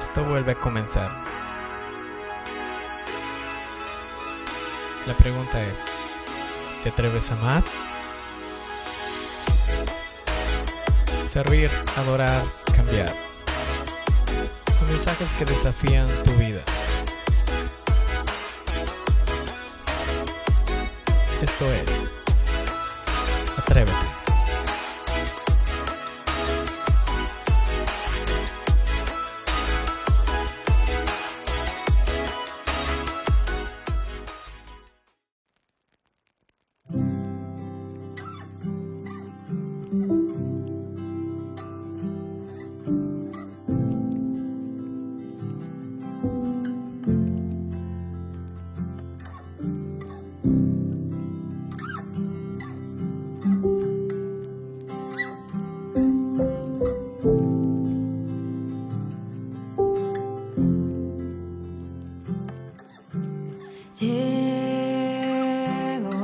Esto vuelve a comenzar. La pregunta es, ¿te atreves a más? Servir, adorar, cambiar. Con mensajes que desafían tu vida. Esto es, atrévete. Llego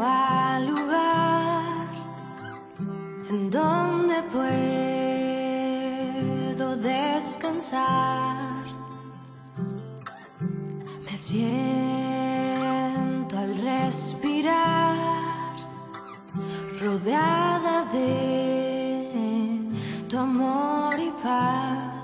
al lugar en donde puedo descansar. Me siento al respirar, rodeada de tu amor y paz.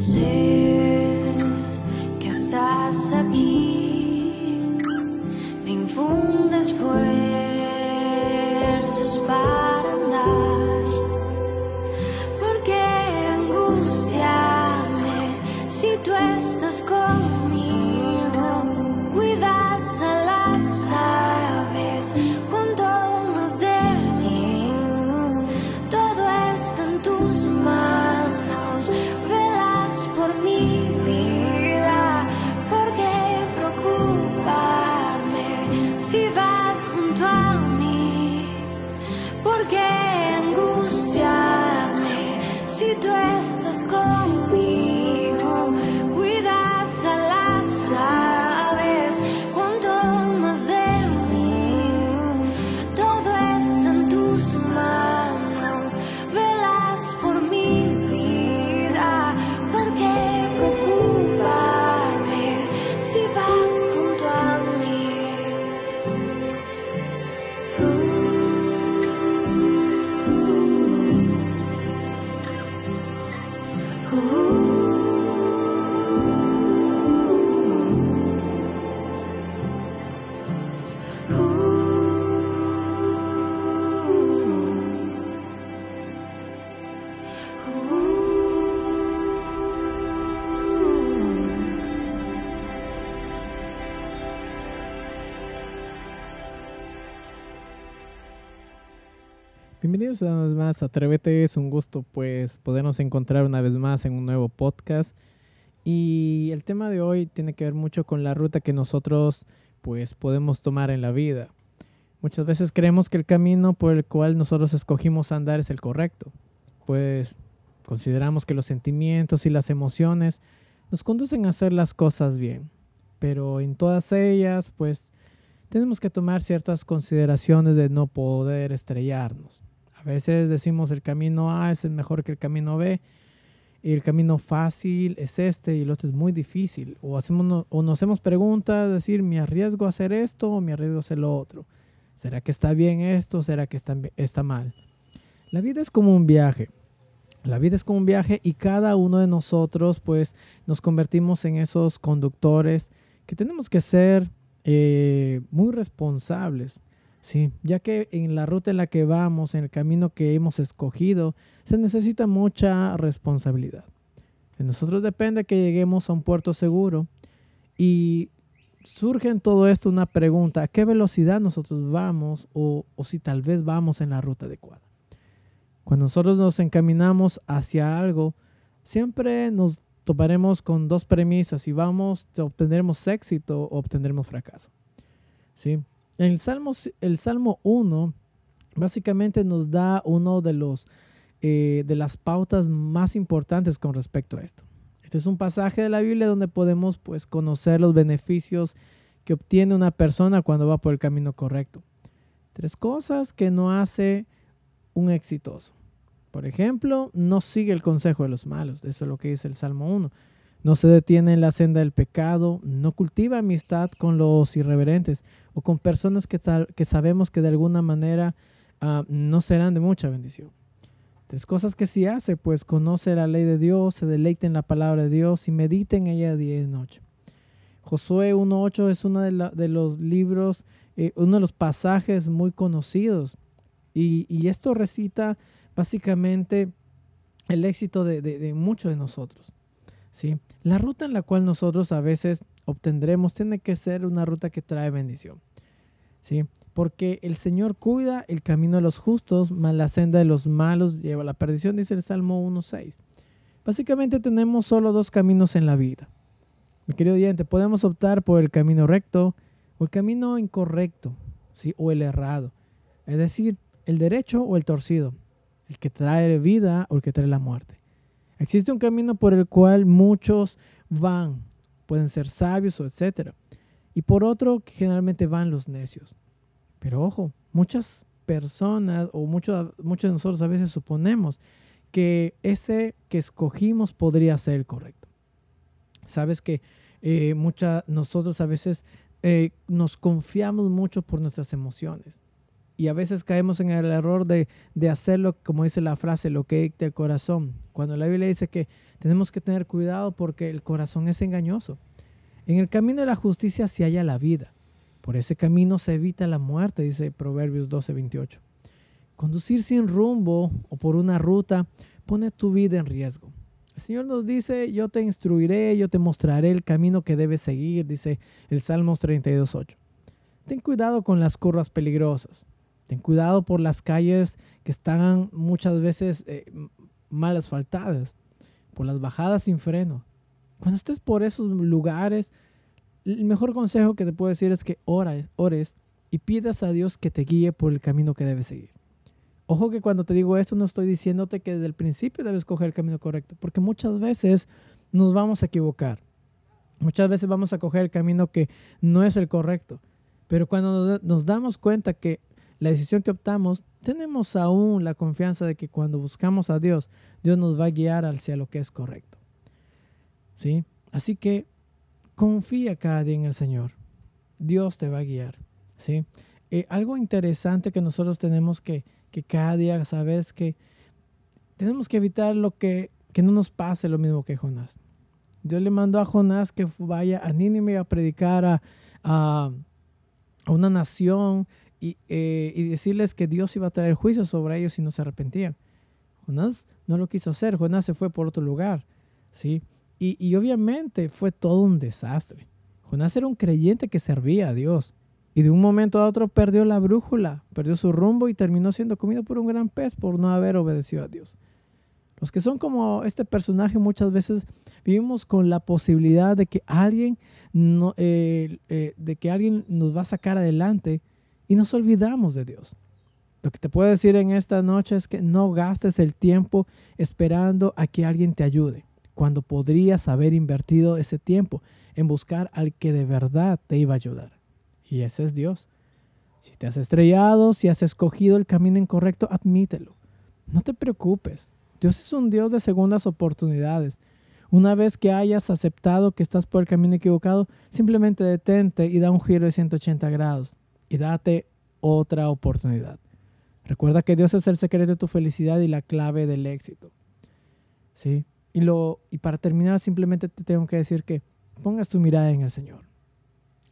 Say Ooh. Bienvenidos una vez más Atrévete, es un gusto pues podernos encontrar una vez más en un nuevo podcast y el tema de hoy tiene que ver mucho con la ruta que nosotros pues podemos tomar en la vida. Muchas veces creemos que el camino por el cual nosotros escogimos andar es el correcto, pues consideramos que los sentimientos y las emociones nos conducen a hacer las cosas bien, pero en todas ellas pues tenemos que tomar ciertas consideraciones de no poder estrellarnos. A veces decimos el camino A es mejor que el camino B. Y el camino fácil es este y el otro es muy difícil. O, hacemos, o nos hacemos preguntas, decir, ¿me arriesgo a hacer esto o me arriesgo a hacer lo otro? ¿Será que está bien esto? ¿Será que está, está mal? La vida es como un viaje. La vida es como un viaje y cada uno de nosotros pues nos convertimos en esos conductores que tenemos que ser eh, muy responsables Sí, ya que en la ruta en la que vamos, en el camino que hemos escogido, se necesita mucha responsabilidad. De nosotros depende que lleguemos a un puerto seguro y surge en todo esto una pregunta, ¿a qué velocidad nosotros vamos o, o si tal vez vamos en la ruta adecuada? Cuando nosotros nos encaminamos hacia algo, siempre nos toparemos con dos premisas, si vamos, obtendremos éxito o obtendremos fracaso. ¿Sí? El Salmo, el Salmo 1 básicamente nos da uno de los eh, de las pautas más importantes con respecto a esto. Este es un pasaje de la Biblia donde podemos pues conocer los beneficios que obtiene una persona cuando va por el camino correcto. Tres cosas que no hace un exitoso. Por ejemplo, no sigue el consejo de los malos. Eso es lo que dice el Salmo 1. No se detiene en la senda del pecado, no cultiva amistad con los irreverentes o con personas que, sabemos que de alguna manera ah, no serán de mucha bendición. Tres cosas que sí hace, pues conoce la ley de Dios, se deleite en la palabra de Dios y medita en ella día y noche. Josué 1.8 es uno de, los libros, eh, uno de los pasajes muy conocidos y, esto recita básicamente el éxito de muchos de nosotros. La ruta en la cual nosotros a veces obtendremos tiene que ser una ruta que trae bendición. ¿sí? Porque el Señor cuida el camino de los justos, mas la senda de los malos lleva a la perdición, dice el Salmo 1.6. Básicamente tenemos solo dos caminos en la vida. Mi querido oyente, podemos optar por el camino recto o el camino incorrecto, ¿sí? o el errado. Es decir, el derecho o el torcido, el que trae vida o el que trae la muerte. Existe un camino por el cual muchos van, pueden ser sabios o etcétera. Y por otro, generalmente van los necios. Pero ojo, muchas personas o muchos, muchos de nosotros a veces suponemos que ese que escogimos podría ser el correcto. Sabes que eh, nosotros a veces eh, nos confiamos mucho por nuestras emociones. Y a veces caemos en el error de, de hacerlo, como dice la frase, lo que dicta el corazón. Cuando la Biblia dice que tenemos que tener cuidado porque el corazón es engañoso. En el camino de la justicia se halla la vida. Por ese camino se evita la muerte, dice Proverbios 12, 28. Conducir sin rumbo o por una ruta pone tu vida en riesgo. El Señor nos dice, yo te instruiré, yo te mostraré el camino que debes seguir, dice el Salmos 32.8. Ten cuidado con las curvas peligrosas. Ten cuidado por las calles que están muchas veces eh, mal asfaltadas, por las bajadas sin freno. Cuando estés por esos lugares, el mejor consejo que te puedo decir es que ores, ores y pidas a Dios que te guíe por el camino que debes seguir. Ojo que cuando te digo esto no estoy diciéndote que desde el principio debes coger el camino correcto, porque muchas veces nos vamos a equivocar. Muchas veces vamos a coger el camino que no es el correcto. Pero cuando nos damos cuenta que la decisión que optamos, tenemos aún la confianza de que cuando buscamos a Dios, Dios nos va a guiar hacia lo que es correcto. ¿Sí? Así que confía cada día en el Señor. Dios te va a guiar. ¿Sí? Eh, algo interesante que nosotros tenemos que, que cada día saber es que tenemos que evitar lo que, que no nos pase lo mismo que Jonás. Dios le mandó a Jonás que vaya a Nínive a predicar a, a, a una nación eh, y, decirles que Dios iba a traer juicio sobre ellos si no se arrepentían. Jonás no lo quiso hacer, Jonás se fue por otro lugar, ¿sí? Y, obviamente fue todo un desastre. Jonás era un creyente que servía a Dios, y de un momento a otro perdió la brújula, perdió su rumbo y terminó siendo comido por un gran pez por no haber obedecido a Dios. Los que son como este personaje muchas veces vivimos con la posibilidad de que alguien, no, eh, eh, de que alguien nos va a sacar adelante y nos olvidamos de Dios. Lo que te puedo decir en esta noche es que no gastes el tiempo esperando a que alguien te ayude, cuando podrías haber invertido ese tiempo en buscar al que de verdad te iba a ayudar. Y ese es Dios. Si te has estrellado, si has escogido el camino incorrecto, admítelo. No te preocupes. Dios es un Dios de segundas oportunidades. Una vez que hayas aceptado que estás por el camino equivocado, simplemente detente y da un giro de 180 grados y date otra oportunidad. Recuerda que Dios es el secreto de tu felicidad y la clave del éxito. ¿Sí? Y, lo, y para terminar, simplemente te tengo que decir que pongas tu mirada en el Señor.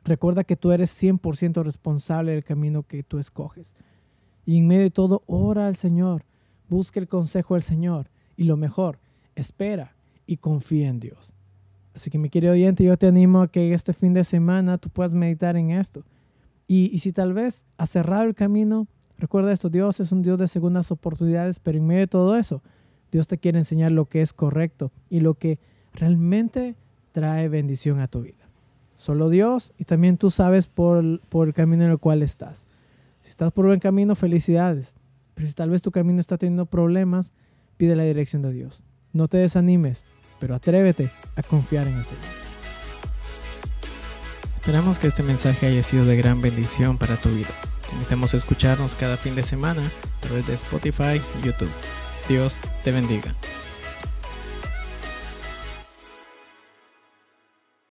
Recuerda que tú eres 100% responsable del camino que tú escoges. Y en medio de todo, ora al Señor, busca el consejo del Señor y lo mejor, espera y confía en Dios. Así que mi querido oyente, yo te animo a que este fin de semana tú puedas meditar en esto. Y, si tal vez has cerrado el camino, recuerda esto, Dios es un Dios de segundas oportunidades, pero en medio de todo eso, Dios te quiere enseñar lo que es correcto y lo que realmente trae bendición a tu vida. Solo Dios y también tú sabes por, el camino en el cual estás. Si estás por buen camino, felicidades. Pero si tal vez tu camino está teniendo problemas, pide la dirección de Dios. No te desanimes, pero atrévete a confiar en el Señor. Esperamos que este mensaje haya sido de gran bendición para tu vida. Te invitamos a escucharnos cada fin de semana a través de Spotify y YouTube. Dios te bendiga.